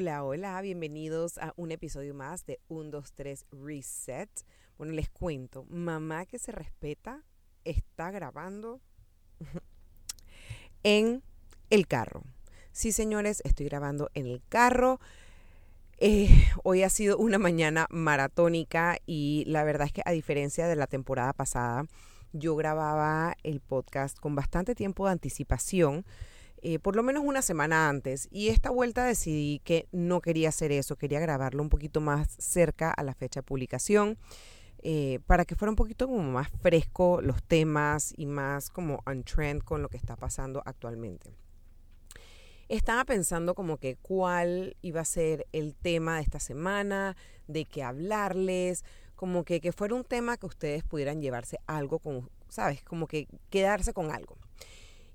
Hola, hola, bienvenidos a un episodio más de 1, 2, 3 Reset. Bueno, les cuento, mamá que se respeta está grabando en el carro. Sí, señores, estoy grabando en el carro. Eh, hoy ha sido una mañana maratónica y la verdad es que a diferencia de la temporada pasada, yo grababa el podcast con bastante tiempo de anticipación eh, por lo menos una semana antes. Y esta vuelta decidí que no quería hacer eso, quería grabarlo un poquito más cerca a la fecha de publicación. Eh, para que fuera un poquito como más fresco los temas y más como on trend con lo que está pasando actualmente. Estaba pensando como que cuál iba a ser el tema de esta semana, de qué hablarles, como que, que fuera un tema que ustedes pudieran llevarse algo con, ¿sabes? Como que quedarse con algo.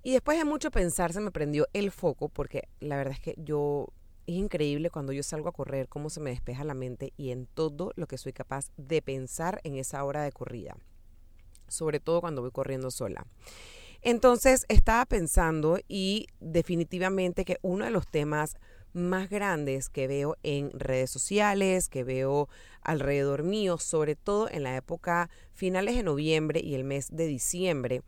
Y después de mucho pensar se me prendió el foco porque la verdad es que yo es increíble cuando yo salgo a correr cómo se me despeja la mente y en todo lo que soy capaz de pensar en esa hora de corrida, sobre todo cuando voy corriendo sola. Entonces estaba pensando y definitivamente que uno de los temas más grandes que veo en redes sociales, que veo alrededor mío, sobre todo en la época finales de noviembre y el mes de diciembre,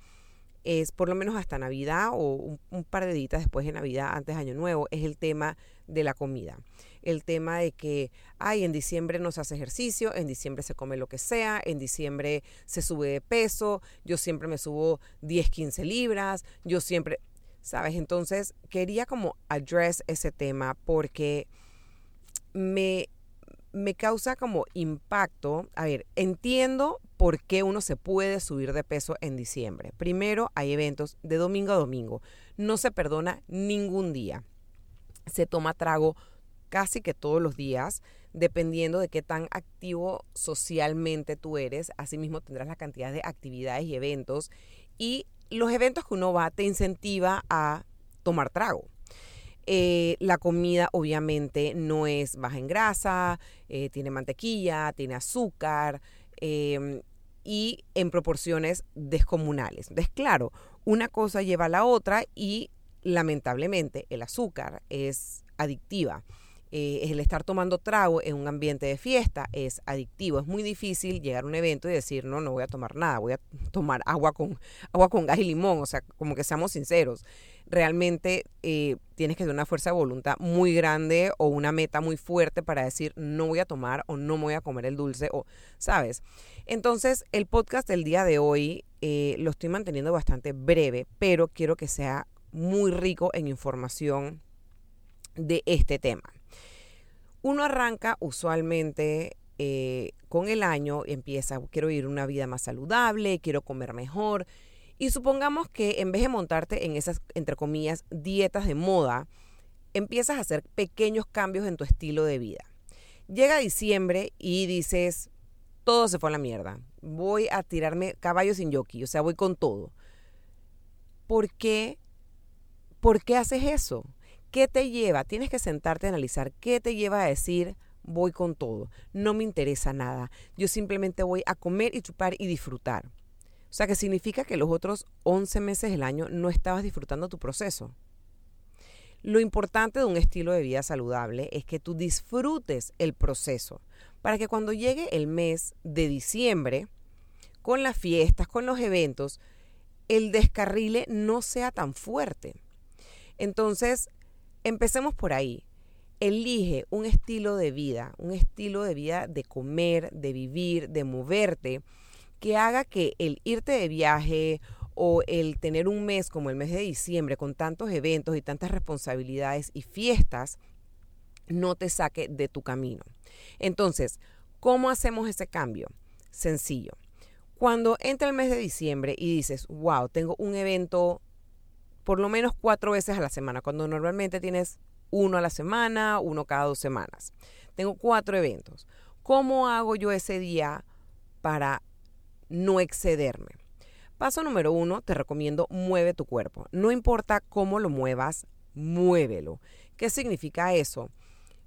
es por lo menos hasta Navidad o un, par de días después de Navidad, antes de Año Nuevo, es el tema de la comida. El tema de que, ay, en diciembre no se hace ejercicio, en diciembre se come lo que sea, en diciembre se sube de peso, yo siempre me subo 10, 15 libras, yo siempre, ¿sabes? Entonces quería como address ese tema porque me, me causa como impacto. A ver, entiendo por qué uno se puede subir de peso en diciembre. Primero, hay eventos de domingo a domingo. No se perdona ningún día. Se toma trago casi que todos los días, dependiendo de qué tan activo socialmente tú eres. Asimismo, tendrás la cantidad de actividades y eventos. Y los eventos que uno va te incentiva a tomar trago. Eh, la comida obviamente no es baja en grasa, eh, tiene mantequilla, tiene azúcar, Em, y en proporciones descomunales. Entonces, claro, una cosa lleva a la otra y lamentablemente el azúcar es adictiva. Eh, el estar tomando trago en un ambiente de fiesta es adictivo. Es muy difícil llegar a un evento y decir, no, no voy a tomar nada, voy a tomar agua con, agua con gas y limón. O sea, como que seamos sinceros realmente eh, tienes que tener una fuerza de voluntad muy grande o una meta muy fuerte para decir no voy a tomar o no voy a comer el dulce o, ¿sabes? Entonces, el podcast del día de hoy eh, lo estoy manteniendo bastante breve, pero quiero que sea muy rico en información de este tema. Uno arranca usualmente eh, con el año, empieza, quiero ir una vida más saludable, quiero comer mejor, y supongamos que en vez de montarte en esas, entre comillas, dietas de moda, empiezas a hacer pequeños cambios en tu estilo de vida. Llega diciembre y dices, todo se fue a la mierda. Voy a tirarme caballo sin yoki, o sea, voy con todo. ¿Por qué? ¿Por qué haces eso? ¿Qué te lleva? Tienes que sentarte a analizar qué te lleva a decir, voy con todo. No me interesa nada. Yo simplemente voy a comer y chupar y disfrutar. O sea, que significa que los otros 11 meses del año no estabas disfrutando tu proceso. Lo importante de un estilo de vida saludable es que tú disfrutes el proceso para que cuando llegue el mes de diciembre, con las fiestas, con los eventos, el descarrile no sea tan fuerte. Entonces, empecemos por ahí. Elige un estilo de vida, un estilo de vida de comer, de vivir, de moverte, que haga que el irte de viaje o el tener un mes como el mes de diciembre con tantos eventos y tantas responsabilidades y fiestas no te saque de tu camino. Entonces, ¿cómo hacemos ese cambio? Sencillo. Cuando entra el mes de diciembre y dices, wow, tengo un evento por lo menos cuatro veces a la semana, cuando normalmente tienes uno a la semana, uno cada dos semanas. Tengo cuatro eventos. ¿Cómo hago yo ese día para no excederme. Paso número uno, te recomiendo mueve tu cuerpo. No importa cómo lo muevas, muévelo. ¿Qué significa eso?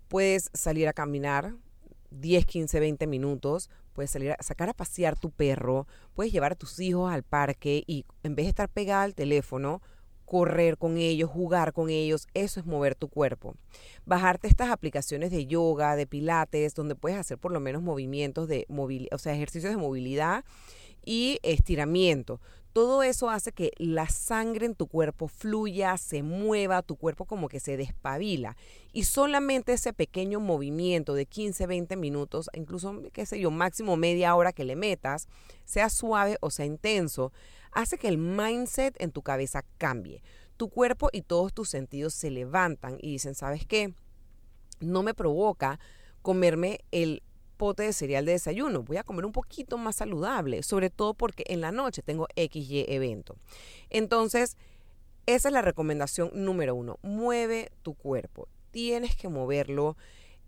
Puedes salir a caminar 10, 15, 20 minutos, puedes salir a sacar a pasear tu perro, puedes llevar a tus hijos al parque y en vez de estar pegada al teléfono, correr con ellos, jugar con ellos, eso es mover tu cuerpo. Bajarte estas aplicaciones de yoga, de pilates, donde puedes hacer por lo menos movimientos de movilidad, o sea, ejercicios de movilidad y estiramiento. Todo eso hace que la sangre en tu cuerpo fluya, se mueva, tu cuerpo como que se despabila. Y solamente ese pequeño movimiento de 15, 20 minutos, incluso, qué sé yo, máximo media hora que le metas, sea suave o sea intenso, hace que el mindset en tu cabeza cambie. Tu cuerpo y todos tus sentidos se levantan y dicen, ¿sabes qué? No me provoca comerme el de cereal de desayuno, voy a comer un poquito más saludable, sobre todo porque en la noche tengo XY evento. Entonces, esa es la recomendación número uno, mueve tu cuerpo, tienes que moverlo.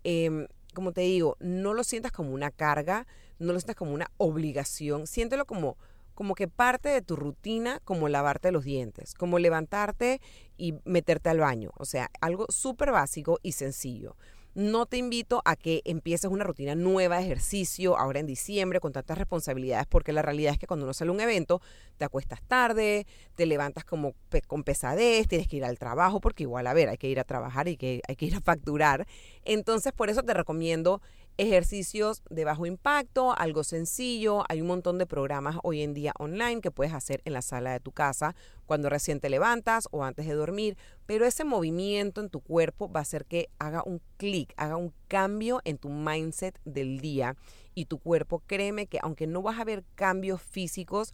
Em, como te digo, no lo sientas como una carga, no lo sientas como una obligación, siéntelo como como que parte de tu rutina, como lavarte los dientes, como levantarte y meterte al baño. O sea, algo súper básico y sencillo. No te invito a que empieces una rutina nueva de ejercicio ahora en diciembre con tantas responsabilidades, porque la realidad es que cuando uno sale a un evento, te acuestas tarde, te levantas como con pesadez, tienes que ir al trabajo, porque igual, a ver, hay que ir a trabajar y que hay que ir a facturar. Entonces, por eso te recomiendo ejercicios de bajo impacto, algo sencillo. Hay un montón de programas hoy en día online que puedes hacer en la sala de tu casa cuando recién te levantas o antes de dormir. Pero ese movimiento en tu cuerpo va a hacer que haga un clic, haga un cambio en tu mindset del día. Y tu cuerpo, créeme que aunque no vas a ver cambios físicos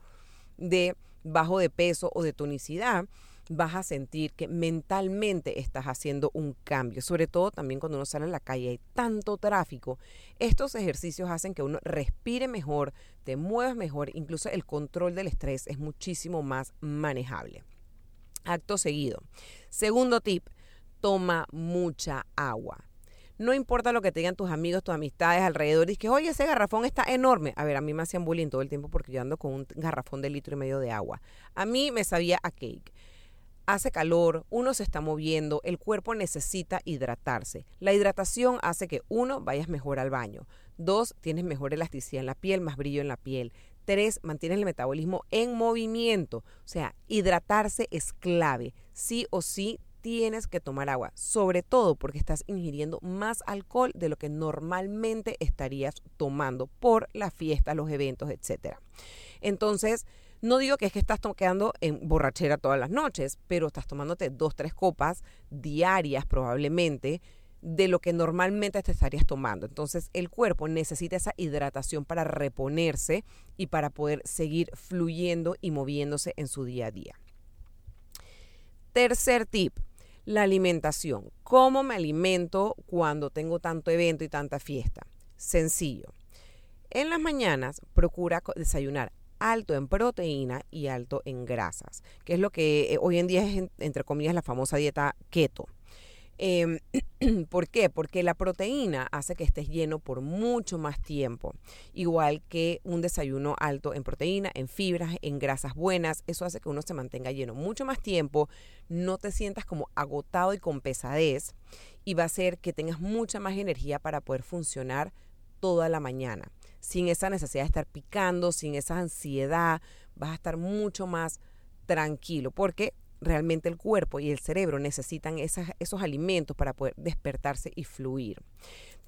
de bajo de peso o de tonicidad, vas a sentir que mentalmente estás haciendo un cambio, sobre todo también cuando uno sale a la calle hay tanto tráfico. Estos ejercicios hacen que uno respire mejor, te muevas mejor, incluso el control del estrés es muchísimo más manejable. Acto seguido. Segundo tip, toma mucha agua. No importa lo que te digan tus amigos, tus amistades alrededor, y que, oye, ese garrafón está enorme. A ver, a mí me hacían bullying todo el tiempo porque yo ando con un garrafón de litro y medio de agua. A mí me sabía a cake hace calor, uno se está moviendo, el cuerpo necesita hidratarse. La hidratación hace que uno vayas mejor al baño. Dos, tienes mejor elasticidad en la piel, más brillo en la piel. Tres, mantienes el metabolismo en movimiento. O sea, hidratarse es clave. Sí o sí tienes que tomar agua, sobre todo porque estás ingiriendo más alcohol de lo que normalmente estarías tomando por la fiesta, los eventos, etc. Entonces, no digo que es que estás quedando en borrachera todas las noches, pero estás tomándote dos, tres copas diarias probablemente de lo que normalmente te estarías tomando. Entonces el cuerpo necesita esa hidratación para reponerse y para poder seguir fluyendo y moviéndose en su día a día. Tercer tip, la alimentación. ¿Cómo me alimento cuando tengo tanto evento y tanta fiesta? Sencillo. En las mañanas procura desayunar alto en proteína y alto en grasas, que es lo que eh, hoy en día es, entre comillas, la famosa dieta keto. Em, ¿Por qué? Porque la proteína hace que estés lleno por mucho más tiempo, igual que un desayuno alto en proteína, en fibras, en grasas buenas, eso hace que uno se mantenga lleno mucho más tiempo, no te sientas como agotado y con pesadez y va a hacer que tengas mucha más energía para poder funcionar toda la mañana sin esa necesidad de estar picando, sin esa ansiedad, vas a estar mucho más tranquilo, porque realmente el cuerpo y el cerebro necesitan esos alimentos para poder despertarse y fluir.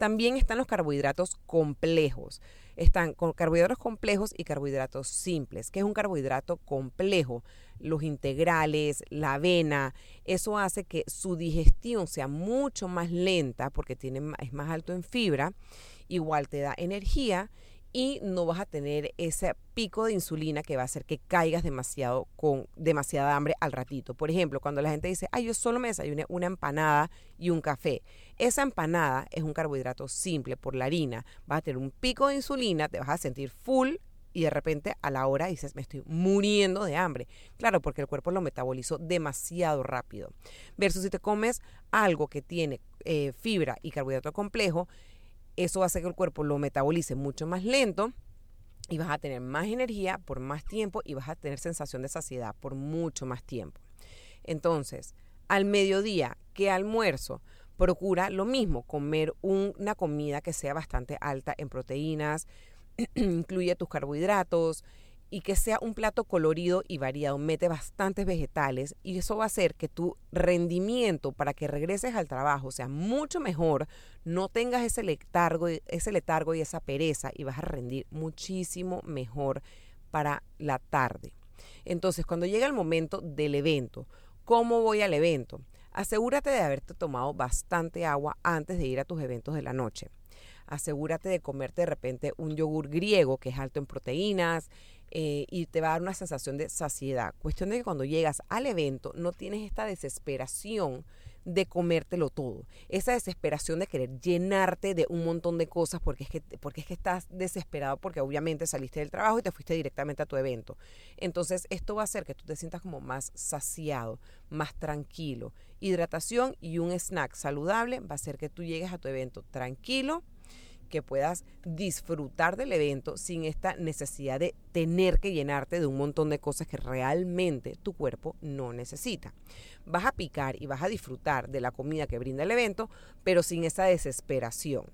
También están los carbohidratos complejos. Están carbohidratos complejos y carbohidratos simples. ¿Qué es un carbohidrato complejo? Los integrales, la avena. Eso hace que su digestión sea mucho más lenta porque tiene, es más alto en fibra igual te da energía y no vas a tener ese pico de insulina que va a hacer que caigas demasiado con demasiada hambre al ratito. Por ejemplo, cuando la gente dice, ay, yo solo me desayuné una empanada y un café. Esa empanada es un carbohidrato simple por la harina. Vas a tener un pico de insulina, te vas a sentir full y de repente a la hora dices, me estoy muriendo de hambre. Claro, porque el cuerpo lo metabolizó demasiado rápido. Versus si te comes algo que tiene eh, fibra y carbohidrato complejo, eso hace que el cuerpo lo metabolice mucho más lento y vas a tener más energía por más tiempo y vas a tener sensación de saciedad por mucho más tiempo. Entonces, al mediodía, ¿qué almuerzo? Procura lo mismo, comer una comida que sea bastante alta en proteínas, incluye tus carbohidratos, y que sea un plato colorido y variado. Mete bastantes vegetales y eso va a hacer que tu rendimiento para que regreses al trabajo sea mucho mejor. No tengas ese letargo, ese letargo y esa pereza y vas a rendir muchísimo mejor para la tarde. Entonces, cuando llega el momento del evento, ¿cómo voy al evento? Asegúrate de haberte tomado bastante agua antes de ir a tus eventos de la noche. Asegúrate de comerte de repente un yogur griego que es alto en proteínas eh, y te va a dar una sensación de saciedad. Cuestión de que cuando llegas al evento no tienes esta desesperación de comértelo todo. Esa desesperación de querer llenarte de un montón de cosas porque es que, porque es que estás desesperado porque obviamente saliste del trabajo y te fuiste directamente a tu evento. Entonces esto va a hacer que tú te sientas como más saciado, más tranquilo. Hidratación y un snack saludable va a hacer que tú llegues a tu evento tranquilo que puedas disfrutar del evento sin esta necesidad de tener que llenarte de un montón de cosas que realmente tu cuerpo no necesita. Vas a picar y vas a disfrutar de la comida que brinda el evento, pero sin esa desesperación.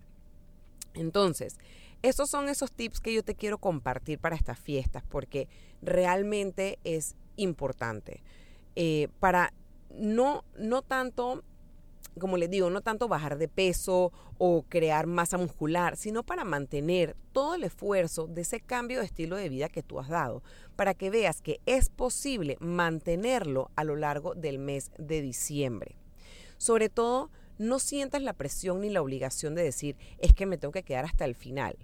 Entonces, esos son esos tips que yo te quiero compartir para estas fiestas, porque realmente es importante. Eh, para no, no tanto como les digo, no tanto bajar de peso o crear masa muscular, sino para mantener todo el esfuerzo de ese cambio de estilo de vida que tú has dado, para que veas que es posible mantenerlo a lo largo del mes de diciembre. Sobre todo, no sientas la presión ni la obligación de decir, es que me tengo que quedar hasta el final.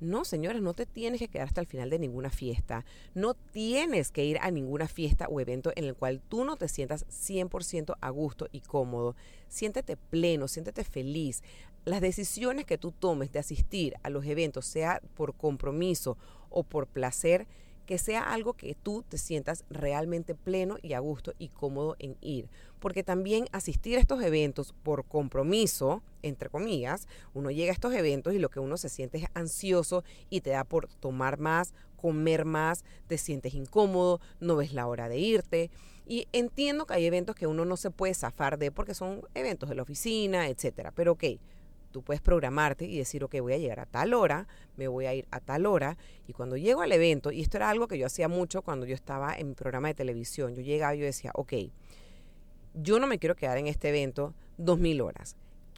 No, señores, no te tienes que quedar hasta el final de ninguna fiesta. No tienes que ir a ninguna fiesta o evento en el cual tú no te sientas 100% a gusto y cómodo. Siéntete pleno, siéntete feliz. Las decisiones que tú tomes de asistir a los eventos, sea por compromiso o por placer, que sea algo que tú te sientas realmente pleno y a gusto y cómodo en ir. Porque también asistir a estos eventos por compromiso, entre comillas, uno llega a estos eventos y lo que uno se siente es ansioso y te da por tomar más, comer más, te sientes incómodo, no ves la hora de irte. Y entiendo que hay eventos que uno no se puede zafar de porque son eventos de la oficina, etcétera. Pero ok, Tú puedes programarte y decir, ok, voy a llegar a tal hora, me voy a ir a tal hora. Y cuando llego al evento, y esto era algo que yo hacía mucho cuando yo estaba en mi programa de televisión, yo llegaba y yo decía, ok, yo no me quiero quedar en este evento dos mil horas.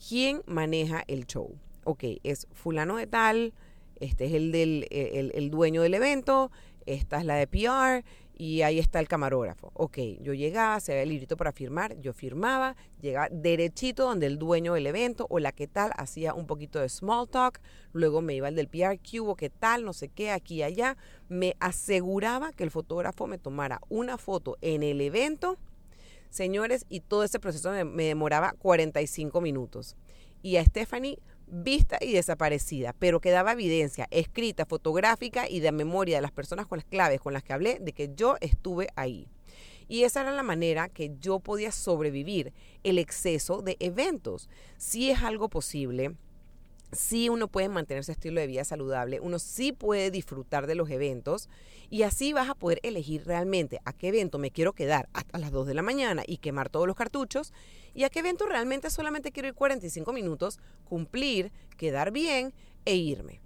¿Quién maneja el show? Ok, es fulano de tal, este es el, del, el, el dueño del evento, esta es la de PR y ahí está el camarógrafo. Ok, yo llegaba, se veía el librito para firmar, yo firmaba, llegaba derechito donde el dueño del evento o la que tal hacía un poquito de small talk, luego me iba al del PR Cubo, qué tal, no sé qué, aquí y allá, me aseguraba que el fotógrafo me tomara una foto en el evento, señores, y todo ese proceso me, me demoraba 45 minutos. Y a Stephanie vista y desaparecida, pero quedaba evidencia escrita, fotográfica y de memoria de las personas con las claves con las que hablé de que yo estuve ahí. Y esa era la manera que yo podía sobrevivir el exceso de eventos. Si es algo posible, sí uno puede mantener su estilo de vida saludable, uno sí puede disfrutar de los eventos y así vas a poder elegir realmente a qué evento me quiero quedar hasta las 2 de la mañana y quemar todos los cartuchos y a qué evento realmente solamente quiero ir 45 minutos, cumplir, quedar bien e irme.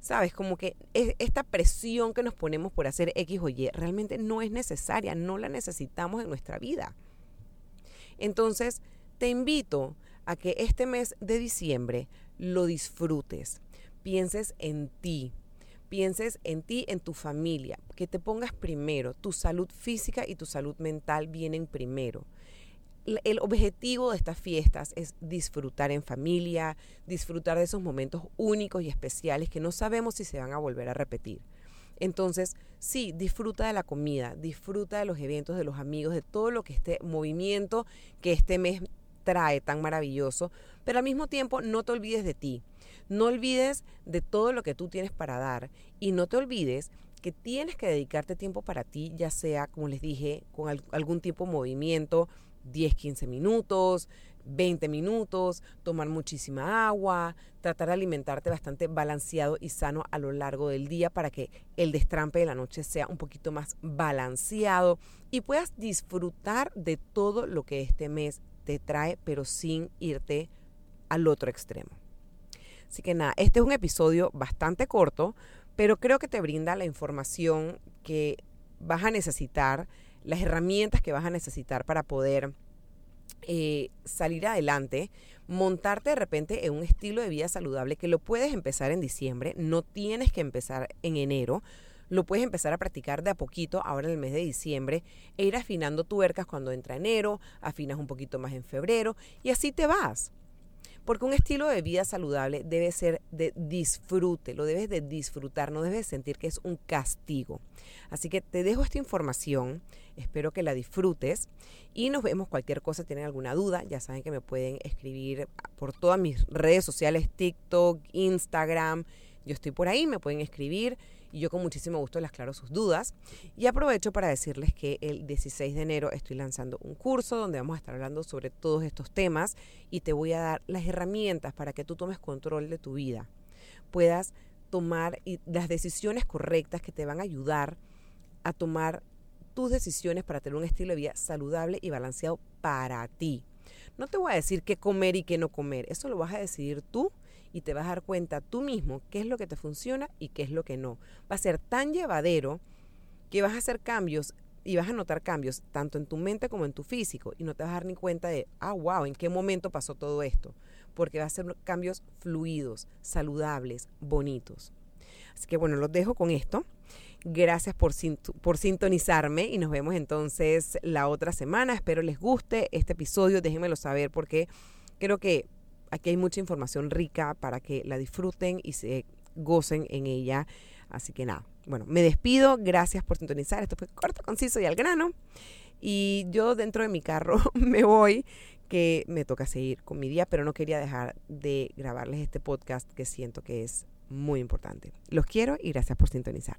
¿Sabes? Como que esta presión que nos ponemos por hacer X o Y realmente no es necesaria, no la necesitamos en nuestra vida. Entonces, te invito a que este mes de diciembre lo disfrutes, pienses en ti, pienses en ti, en tu familia, que te pongas primero, tu salud física y tu salud mental vienen primero. El objetivo de estas fiestas es disfrutar en familia, disfrutar de esos momentos únicos y especiales que no sabemos si se van a volver a repetir. Entonces, sí, disfruta de la comida, disfruta de los eventos, de los amigos, de todo lo que este movimiento que este mes trae tan maravilloso, pero al mismo tiempo no te olvides de ti, no olvides de todo lo que tú tienes para dar y no te olvides que tienes que dedicarte tiempo para ti, ya sea, como les dije, con algún tipo de movimiento, 10, 15 minutos, 20 minutos, tomar muchísima agua, tratar de alimentarte bastante balanceado y sano a lo largo del día para que el destrampe de la noche sea un poquito más balanceado y puedas disfrutar de todo lo que este mes te trae, pero sin irte al otro extremo. Así que nada, este es un episodio bastante corto, pero creo que te brinda la información que vas a necesitar, las herramientas que vas a necesitar para poder eh, salir adelante, montarte de repente en un estilo de vida saludable que lo puedes empezar en diciembre, no tienes que empezar en enero, lo puedes empezar a practicar de a poquito ahora en el mes de diciembre e ir afinando tuercas cuando entra enero, afinas un poquito más en febrero y así te vas. Porque un estilo de vida saludable debe ser de disfrute, lo debes de disfrutar, no debes sentir que es un castigo. Así que te dejo esta información, espero que la disfrutes y nos vemos cualquier cosa, tienen alguna duda, ya saben que me pueden escribir por todas mis redes sociales, TikTok, Instagram, yo estoy por ahí, me pueden escribir y yo con muchísimo gusto les aclaro sus dudas. Y aprovecho para decirles que el 16 de enero estoy lanzando un curso donde vamos a estar hablando sobre todos estos temas y te voy a dar las herramientas para que tú tomes control de tu vida, puedas tomar las decisiones correctas que te van a ayudar a tomar tus decisiones para tener un estilo de vida saludable y balanceado para ti. No te voy a decir qué comer y qué no comer, eso lo vas a decidir tú y te vas a dar cuenta tú mismo qué es lo que te funciona y qué es lo que no. Va a ser tan llevadero que vas a hacer cambios y vas a notar cambios tanto en tu mente como en tu físico y no te vas a dar ni cuenta de, ah, wow, ¿en qué momento pasó todo esto? Porque va a ser cambios fluidos, saludables, bonitos. Así que bueno, los dejo con esto. Gracias por, por sintonizarme y nos vemos entonces la otra semana. Espero les guste este episodio, déjenmelo saber porque creo que Aquí hay mucha información rica para que la disfruten y se gocen en ella. Así que nada, bueno, me despido. Gracias por sintonizar. Esto fue corto, conciso y al grano. Y yo dentro de mi carro me voy, que me toca seguir con mi día, pero no quería dejar de grabarles este podcast que siento que es muy importante. Los quiero y gracias por sintonizar.